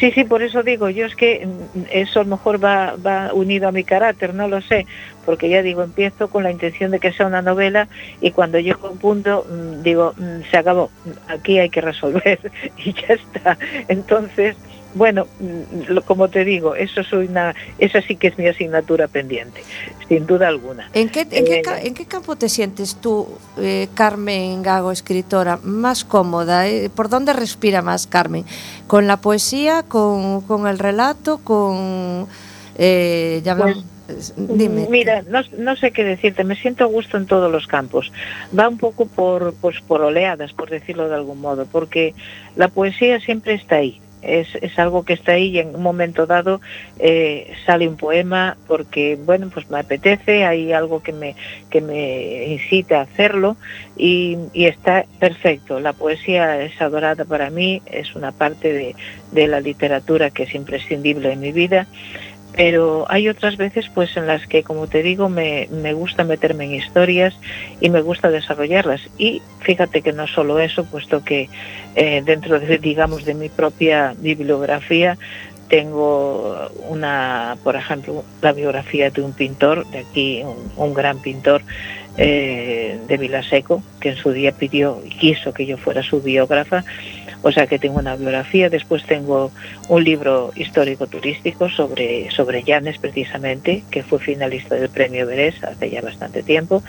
Speaker 2: Sí, sí, por eso digo, yo es que mm, eso a lo mejor va, va unido a mi carácter, no lo sé, porque ya digo, empiezo con la intención de que sea una novela y cuando llego a un punto mm, digo, mm, se acabó, aquí hay que resolver y ya está. Entonces, bueno, mm, como te digo, eso soy una, esa sí que es mi asignatura pendiente, sin duda alguna.
Speaker 1: ¿En qué, en qué, eh, en qué campo te sientes tú, eh, Carmen Gago, escritora, más cómoda? Eh? ¿Por dónde respira más Carmen? ¿Con la poesía, con, con el relato, con... Eh, ya hablamos,
Speaker 2: pues, Dime. Mira, no, no, sé qué decirte, me siento a gusto en todos los campos. Va un poco por, pues, por oleadas, por decirlo de algún modo, porque la poesía siempre está ahí. Es, es algo que está ahí y en un momento dado eh, sale un poema porque, bueno, pues me apetece, hay algo que me, que me incita a hacerlo y, y está perfecto. La poesía es adorada para mí, es una parte de, de la literatura que es imprescindible en mi vida pero hay otras veces pues en las que como te digo me, me, gusta meterme en historias y me gusta desarrollarlas. Y fíjate que no solo eso puesto que eh, dentro de digamos de mi propia bibliografía tengo una por ejemplo la biografía de un pintor de aquí un, gran pintor eh, de Vilaseco que en su día pidió y quiso que yo fuera su biógrafa o sea que tengo una biografía, después tengo un libro histórico turístico sobre, sobre Llanes precisamente, que fue finalista del premio Beres hace ya bastante tiempo.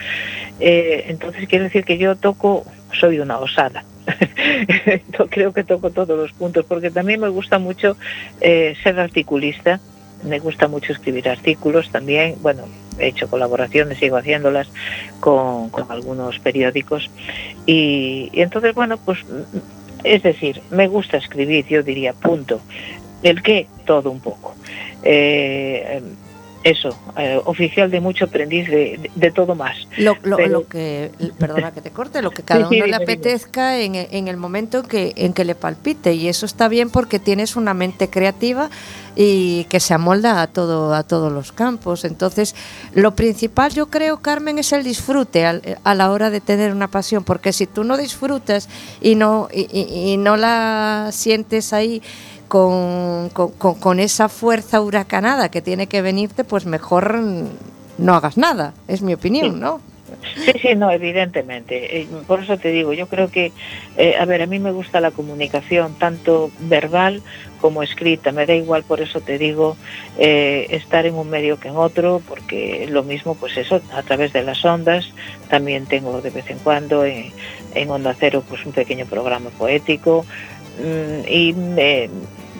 Speaker 2: Eh, entonces quiero decir que yo toco, soy una osada. Creo que toco todos los puntos, porque también me gusta mucho eh, ser articulista, me gusta mucho escribir artículos también, bueno, he hecho colaboraciones, sigo haciéndolas con, con algunos periódicos y entonces, bueno, pues es decir, me gusta escribir, yo diría, punto. El qué, todo un poco. Eh, eso, eh, oficial de mucho aprendiz de, de, todo más.
Speaker 1: Lo, lo, Pero, lo, que, perdona que te corte, lo que cada sí, uno sí, le apetezca en, en, el momento en que, en que le palpite y eso está bien porque tienes una mente creativa y que se amolda a todo a todos los campos. Entonces, lo principal yo creo, Carmen, es el disfrute a, a la hora de tener una pasión, porque si tú no disfrutas y no y, y, y no la sientes ahí con, con, con, esa fuerza huracanada que tiene que venirte, pues mejor no hagas nada, es mi opinión, ¿no?
Speaker 2: Sí, sí, no, evidentemente. Eh, por eso te digo, yo creo que, eh, a ver, a mí me gusta la comunicación, tanto verbal como escrita. Me da igual, por eso te digo, eh, estar en un medio que en otro, porque lo mismo, pues eso, a través de las ondas. También tengo de vez en cuando en, en Onda Cero, pues un pequeño programa poético. Mm, y me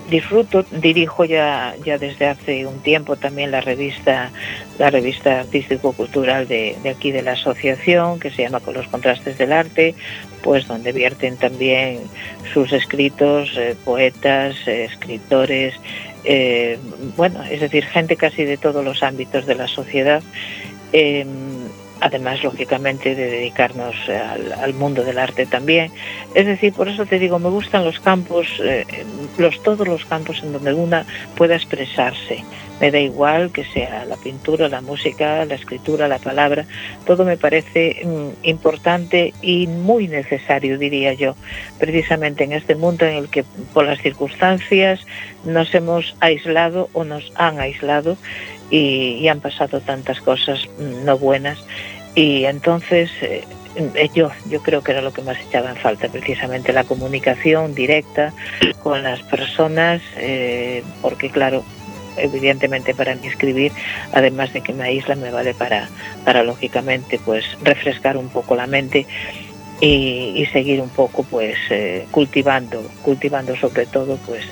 Speaker 2: disfruto, dirijo ya, ya desde hace un tiempo también la revista, la revista artístico-cultural de, aquí de la asociación, que se llama Con los contrastes del arte, pues donde vierten también sus escritos, eh, poetas, eh, escritores, eh, bueno, es decir, gente casi de todos los ámbitos de la sociedad. Eh, además lógicamente de dedicarnos al, al, mundo del arte también. Es decir, por eso te digo, me gustan los campos, eh, los todos los campos en donde una pueda expresarse. Me da igual que sea la pintura, la música, la escritura, la palabra, todo me parece mm, importante y muy necesario, diría yo, precisamente en este mundo en el que por las circunstancias nos hemos aislado o nos han aislado y, y han pasado tantas cosas mm, no buenas. Y entonces eh, yo, yo creo que era lo que más echaba en falta, precisamente la comunicación directa con las personas, eh, porque claro, evidentemente para mí escribir, además de que me aísla, me vale para, para lógicamente pues refrescar un poco la mente y, y seguir un poco pues eh, cultivando, cultivando sobre todo pues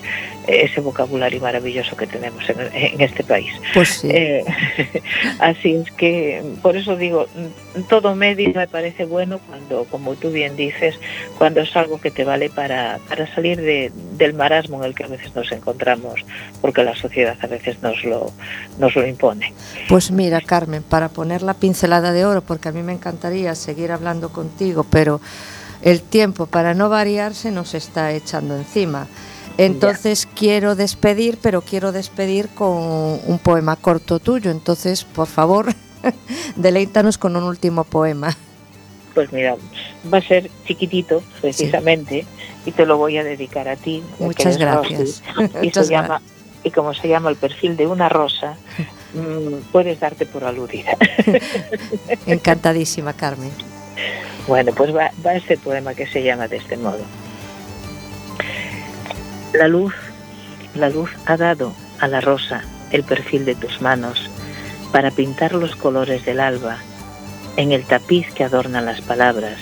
Speaker 2: ese vocabulario maravilloso que tenemos en, en este país.
Speaker 1: Pues sí.
Speaker 2: eh, así es que, por eso digo, todo medio me parece bueno cuando, como tú bien dices, cuando es algo que te vale para, para salir de, del marasmo en el que a veces nos encontramos, porque la sociedad a veces nos lo, nos lo impone.
Speaker 1: Pues mira, Carmen, para poner la pincelada de oro, porque a mí me encantaría seguir hablando contigo, pero el tiempo para no variarse nos está echando encima. Entonces ya. quiero despedir, pero quiero despedir con un poema corto tuyo. Entonces, por favor, deleítanos con un último poema.
Speaker 2: Pues mira, va a ser chiquitito, precisamente, sí. y te lo voy a dedicar a ti.
Speaker 1: Muchas gracias.
Speaker 2: Y, Muchas se llama, y como se llama el perfil de una rosa, mmm, puedes darte por aludida.
Speaker 1: Encantadísima, Carmen.
Speaker 2: Bueno, pues va, va este poema que se llama de este modo. La luz la luz ha dado a la rosa el perfil de tus manos para pintar los colores del alba en el tapiz que adorna las palabras,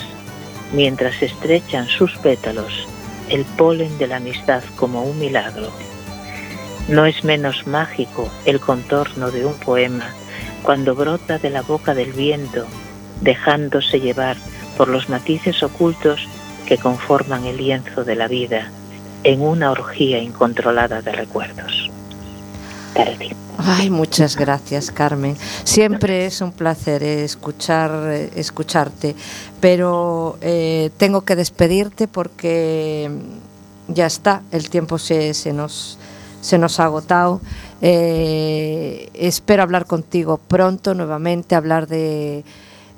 Speaker 2: mientras estrechan sus pétalos el polen de la amistad como un milagro. No es menos mágico el contorno de un poema cuando brota de la boca del viento, dejándose llevar por los matices ocultos que conforman el lienzo de la vida en una orgía incontrolada de recuerdos.
Speaker 1: Ay, muchas gracias, Carmen. Siempre es un placer escuchar, escucharte, pero eh, tengo que despedirte porque ya está, el tiempo se, se nos, se nos ha agotado. Eh, espero hablar contigo pronto nuevamente, hablar de,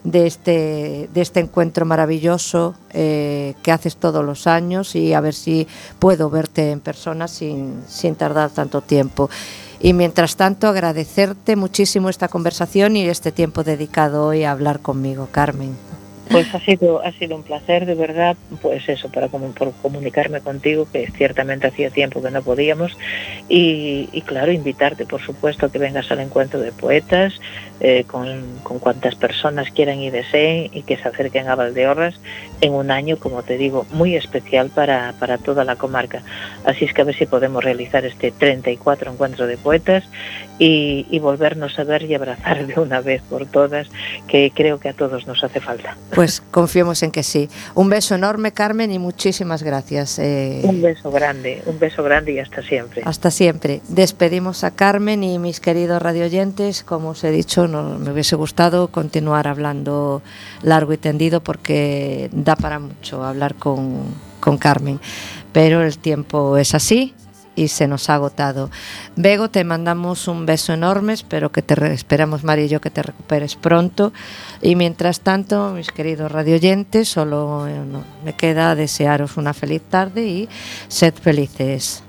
Speaker 1: de, este, de este encuentro maravilloso eh, que haces todos los años y a ver si puedo verte en persona sin, sin tardar tanto tiempo. Y mientras tanto, agradecerte muchísimo esta conversación y este tiempo dedicado hoy a hablar conmigo, Carmen.
Speaker 2: Pues ha sido, ha sido un placer, de verdad, pues eso, para por comunicarme contigo, que ciertamente hacía tiempo que no podíamos, y, claro, invitarte, por supuesto, a que vengas al encuentro de poetas, eh, con, con, cuantas personas quieran y deseen, y que se acerquen a Valdeorras en un año, como te digo, muy especial para, para toda la comarca. Así es que a ver si podemos realizar este 34 encuentro de poetas y, y volvernos a ver y abrazar de una vez por todas, que creo que a todos nos hace falta.
Speaker 1: Pues confiemos en que sí. Un beso enorme, Carmen, y muchísimas gracias.
Speaker 2: Eh... Un beso grande, un beso grande y hasta siempre.
Speaker 1: Hasta siempre. Despedimos a Carmen y mis queridos radioyentes. Como os he dicho, no, me hubiese gustado continuar hablando largo y tendido porque da para mucho hablar con, con Carmen. Pero el tiempo es así y se nos ha agotado. Bego, te mandamos un beso enorme, espero que te esperamos María y yo que te recuperes pronto y mientras tanto, mis queridos radioyentes, solo eh, me queda desearos una feliz tarde y sed felices.